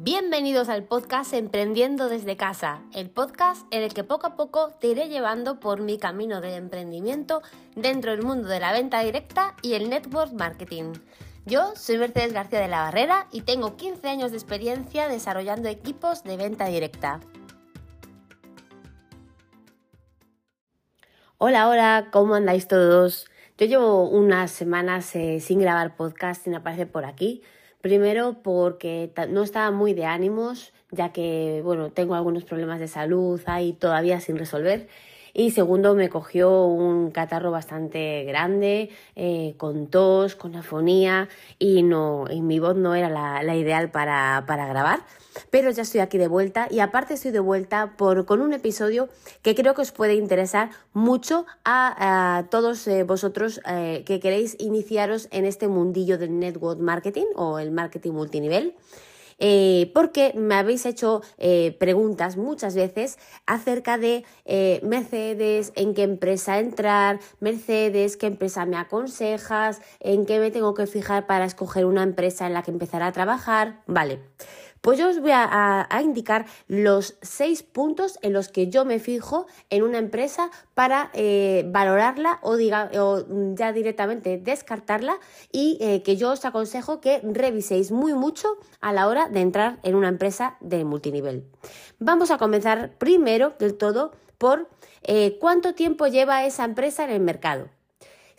Bienvenidos al podcast Emprendiendo desde casa, el podcast en el que poco a poco te iré llevando por mi camino de emprendimiento dentro del mundo de la venta directa y el network marketing. Yo soy Mercedes García de la Barrera y tengo 15 años de experiencia desarrollando equipos de venta directa. Hola, hola, ¿cómo andáis todos? Yo llevo unas semanas eh, sin grabar podcast, sin aparecer por aquí. Primero porque no estaba muy de ánimos, ya que bueno, tengo algunos problemas de salud ahí todavía sin resolver. Y segundo, me cogió un catarro bastante grande, eh, con tos, con afonía, y no, y mi voz no era la, ideal para, para grabar pero ya estoy aquí de vuelta y aparte estoy de vuelta por, con un episodio que creo que os puede interesar mucho a, todos eh, vosotros eh, que queréis iniciaros en este mundillo del network marketing o el marketing multinivel. Eh, porque me habéis hecho preguntas muchas veces acerca de Mercedes, en qué empresa entrar, Mercedes, qué empresa me aconsejas, en qué me tengo que fijar para escoger una empresa en la que empezar a trabajar. Vale. Pues yo os voy a, indicar los seis puntos en los que yo me fijo en una empresa para eh, valorarla o, diga, o ya directamente descartarla y eh, que yo os aconsejo que reviséis muy mucho a la hora de entrar en una empresa de multinivel. Vamos a comenzar primero del todo por eh, cuánto tiempo lleva esa empresa en el mercado.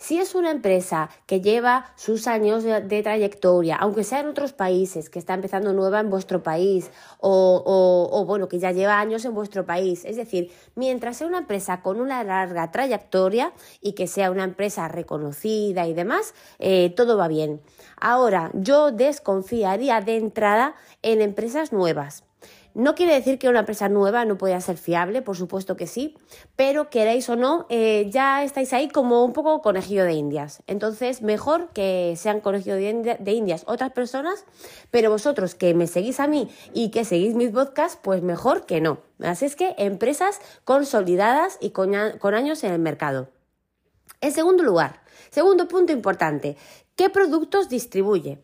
Si es una empresa que lleva sus años de, trayectoria, aunque sea en otros países, que está empezando nueva en vuestro país o, o, bueno, que ya lleva años en vuestro país, es decir, mientras sea una empresa con una larga trayectoria y que sea una empresa reconocida y demás, eh, todo va bien. Ahora, yo desconfiaría de entrada en empresas nuevas. No quiere decir que una empresa nueva no pueda ser fiable, por supuesto que sí, pero queréis o no, eh, ya estáis ahí como un poco conejillo de indias. Entonces, mejor que sean conejillo de, indias otras personas, pero vosotros que me seguís a mí y que seguís mis podcasts, pues mejor que no. Así es que empresas consolidadas y con años en el mercado. En segundo lugar, segundo punto importante, ¿qué productos distribuye?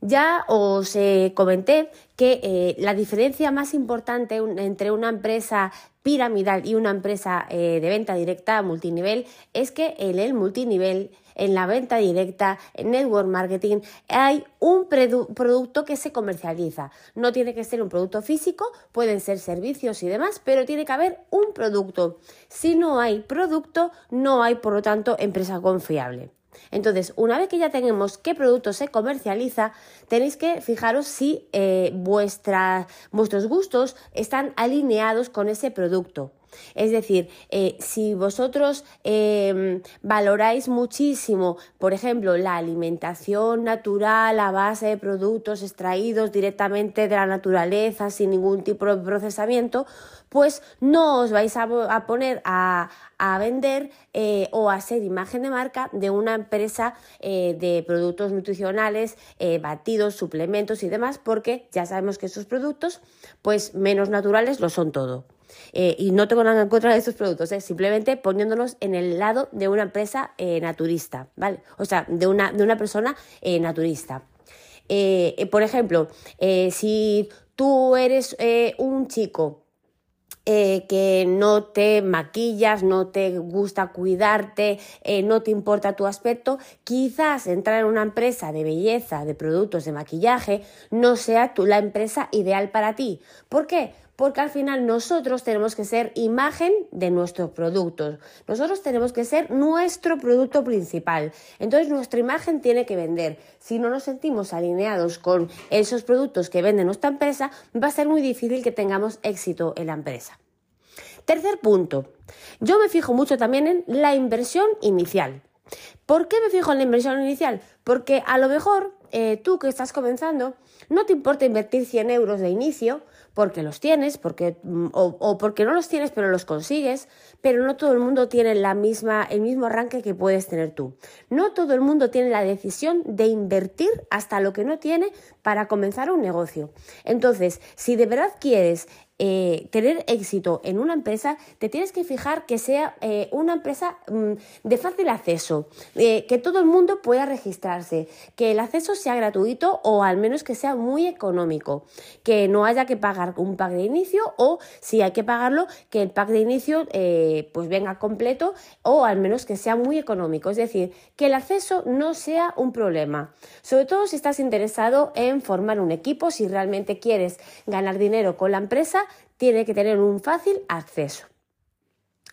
Ya os eh, comenté que eh, la diferencia más importante entre una empresa piramidal y una empresa eh, de venta directa multinivel es que en el multinivel, en la venta directa, en network marketing, hay un producto que se comercializa. No tiene que ser un producto físico, pueden ser servicios y demás, pero tiene que haber un producto. Si no hay producto, no hay, por lo tanto, empresa confiable. Entonces, una vez que ya tenemos qué producto se comercializa, tenéis que fijaros si eh, vuestros gustos están alineados con ese producto. Es decir, eh, si vosotros em, valoráis muchísimo, por ejemplo, la alimentación natural a base de productos extraídos directamente de la naturaleza, sin ningún tipo de procesamiento, pues no os vais a, poner a, vender eh, o a ser imagen de marca de una empresa eh, de productos nutricionales, batidos, suplementos y demás, porque ya sabemos que esos productos, pues menos naturales lo son todo. Eh, y no tengo nada en contra de estos productos, ¿eh? simplemente poniéndonos en el lado de una empresa eh, naturista, ¿vale? O sea, de una, de una persona naturista. por ejemplo, si tú eres un chico que no te maquillas, no te gusta cuidarte, no te importa tu aspecto, quizás entrar en una empresa de belleza, de productos de maquillaje, no sea la empresa ideal para ti. ¿Por qué? Porque al final nosotros tenemos que ser imagen de nuestros productos. Nosotros tenemos que ser nuestro producto principal. Entonces nuestra imagen tiene que vender. Si no nos sentimos alineados con esos productos que vende nuestra empresa, va a ser muy difícil que tengamos éxito en la empresa. Tercer punto. Yo me fijo mucho también en la inversión inicial. ¿Por qué me fijo en la inversión inicial? Porque a lo mejor eh, tú que estás comenzando no te importa invertir 100 euros de inicio, porque los tienes, porque, mm, o, porque no los tienes pero los consigues, pero no todo el mundo tiene la misma, el mismo arranque que puedes tener tú. No todo el mundo tiene la decisión de invertir hasta lo que no tiene para comenzar un negocio. Entonces, si de verdad quieres eh, tener éxito en una empresa, te tienes que fijar que sea eh, una empresa mm, de fácil acceso, eh, que todo el mundo pueda registrarse, que el acceso sea gratuito o al menos que sea muy económico, que no haya que pagar un pack de inicio o si hay que pagarlo, que el pack de inicio pues venga completo o al menos que sea muy económico. Es decir, que el acceso no sea un problema. Sobre todo si estás interesado en formar un equipo, si realmente quieres ganar dinero con la empresa, tiene que tener un fácil acceso.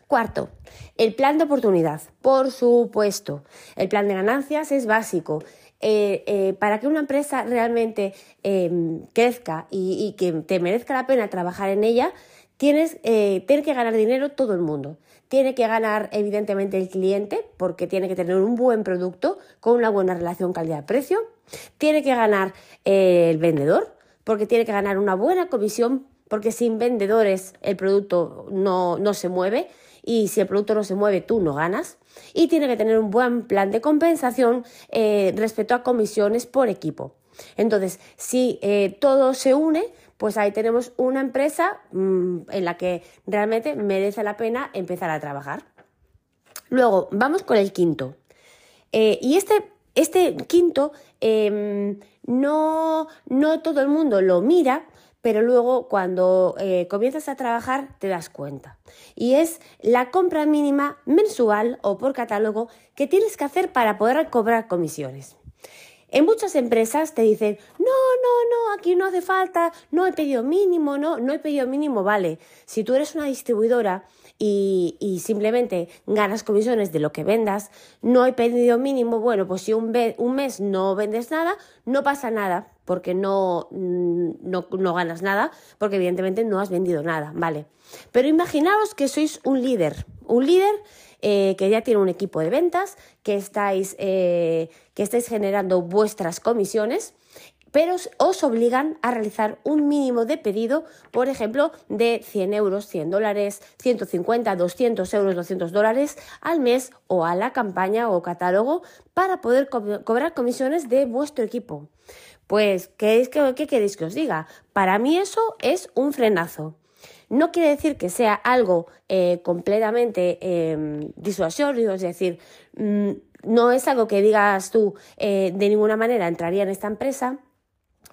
Cuarto, el plan de oportunidad. Por supuesto, el plan de ganancias es básico. Eh, eh, para que una empresa realmente em, crezca y, que te merezca la pena trabajar en ella, tienes eh, tiene que ganar dinero todo el mundo. Tiene que ganar, evidentemente, el cliente, porque tiene que tener un buen producto con una buena relación calidad-precio. Tiene que ganar el vendedor, porque tiene que ganar una buena comisión, porque sin vendedores el producto no, no se mueve y si el producto no se mueve tú no ganas. Y tiene que tener un buen plan de compensación eh, respecto a comisiones por equipo. Entonces, si eh, todo se une, pues ahí tenemos una empresa mm, en la que realmente merece la pena empezar a trabajar. Luego, vamos con el quinto. Eh, y este, este quinto em, no, no todo el mundo lo mira, pero luego cuando eh, comienzas a trabajar te das cuenta. Y es la compra mínima mensual o por catálogo que tienes que hacer para poder cobrar comisiones. En muchas empresas te dicen, no, no, no, aquí no hace falta, no he pedido mínimo, no, no he pedido mínimo, vale. Si tú eres una distribuidora y, simplemente ganas comisiones de lo que vendas, no he pedido mínimo, bueno, pues si un, un mes no vendes nada, no pasa nada, porque no, mm, no, no, ganas nada, porque evidentemente no has vendido nada, ¿vale? Pero imaginaos que sois un líder, un líder eh, que ya tiene un equipo de ventas, que estáis, eh, que estáis generando vuestras comisiones pero os obligan a realizar un mínimo de pedido, por ejemplo, de 100 euros, 100 dólares, 150, 200 euros, 200 dólares al mes o a la campaña o catálogo para poder cobrar comisiones de vuestro equipo. Pues, ¿qué, ¿qué queréis que os diga? Para mí eso es un frenazo. No quiere decir que sea algo eh, completamente eh, disuasorio, es decir, mm, no es algo que digas tú eh, de ninguna manera entraría en esta empresa,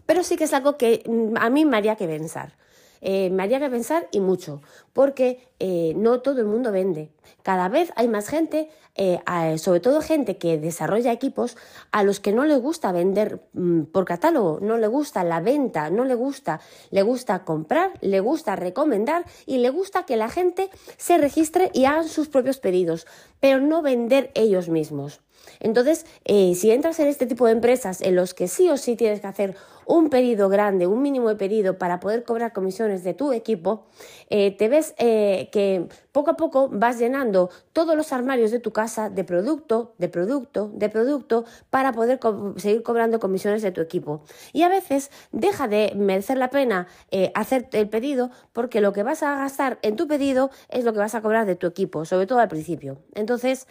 pero sí que es algo que mm, a mí me haría que pensar. Eh, me haría que pensar y mucho, porque eh, no todo el mundo vende. Cada vez hay más gente, eh, sobre todo gente que desarrolla equipos, a los que no le gusta vender mm, por catálogo, no le gusta la venta, no le gusta, le gusta comprar, le gusta recomendar y le gusta que la gente se registre y hagan sus propios pedidos, pero no vender ellos mismos. Entonces, si entras en este tipo de empresas en los que sí o sí tienes que hacer un pedido grande, un mínimo de pedido para poder cobrar comisiones de tu equipo, eh, te ves eh, que poco a poco vas llenando todos los armarios de tu casa de producto, de producto, de producto para poder seguir cobrando comisiones de tu equipo. Y a veces deja de merecer la pena eh, hacer el pedido porque lo que vas a gastar en tu pedido es lo que vas a cobrar de tu equipo, sobre todo al principio. Entonces,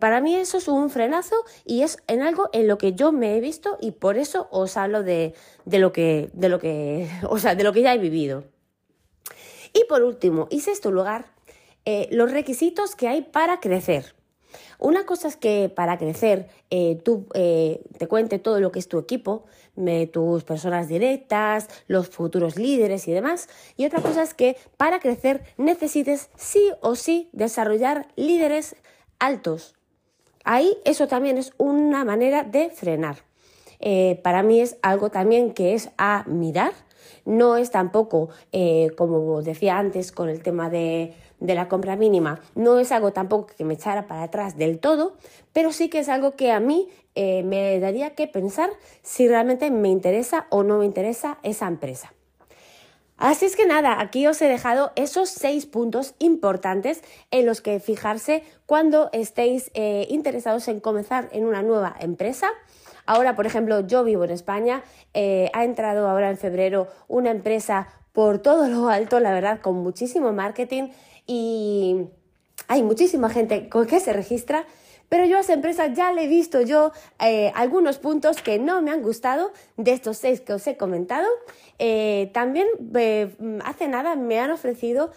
para mí eso es un frenazo y es en algo en lo que yo me he visto y por eso os hablo de, lo que, de lo que, o sea, de lo que ya he vivido. Y por último, y sexto lugar, eh, los requisitos que hay para crecer. Una cosa es que para crecer eh, tú te cuente todo lo que es tu equipo, tus personas directas, los futuros líderes y demás. Y otra cosa es que para crecer necesites sí o sí desarrollar líderes altos. Ahí eso también es una manera de frenar. Eh, para mí es algo también que es a mirar. No es tampoco, eh, como decía antes con el tema de, la compra mínima, no es algo tampoco que me echara para atrás del todo, pero sí que es algo que a mí eh, me daría que pensar si realmente me interesa o no me interesa esa empresa. Así es que nada, aquí os he dejado esos seis puntos importantes en los que fijarse cuando estéis eh, interesados en comenzar en una nueva empresa. Ahora, por ejemplo, yo vivo en España, eh, ha entrado ahora en febrero una empresa por todo lo alto, la verdad, con muchísimo marketing y hay muchísima gente con que se registra Pero yo a esa empresa ya le he visto yo eh, algunos puntos que no me han gustado de estos seis que os he comentado. Eh, también eh, hace nada me han ofrecido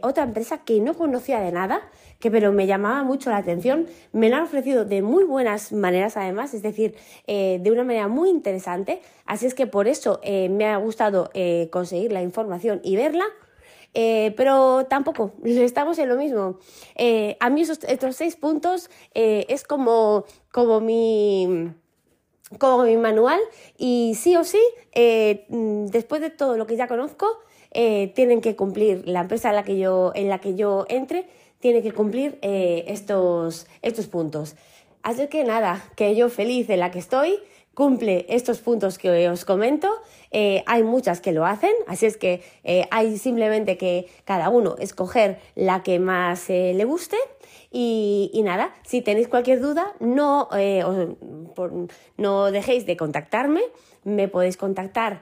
otra empresa que no conocía de nada, que pero me llamaba mucho la atención. Me la han ofrecido de muy buenas maneras además, es decir, de una manera muy interesante. Así es que por eso me ha gustado conseguir la información y verla. Eh, pero tampoco, estamos en lo mismo. Eh, a mí estos seis puntos eh, es como, como mi como mi manual y sí o sí, después de todo lo que ya conozco, tienen que cumplir, la empresa en la que yo, en la que yo entre, tiene que cumplir estos, estos puntos. Así que nada, que yo feliz en la que estoy, cumple estos puntos que os comento. Eh, hay muchas que lo hacen, así es que eh, hay simplemente que cada uno escoger la que más eh, le guste. Y, nada, si tenéis cualquier duda, no, no dejéis de contactarme. Me podéis contactar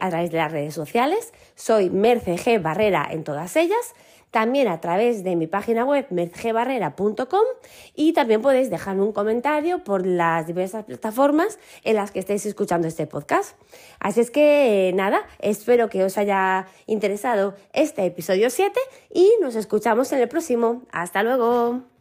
a través de las redes sociales. Soy Merce G. Barrera en todas ellas también a través de mi página web mercebarrera.com y también podéis dejarme un comentario por las diversas plataformas en las que estéis escuchando este podcast. Así es que nada, espero que os haya interesado este episodio 7 y nos escuchamos en el próximo. Hasta luego.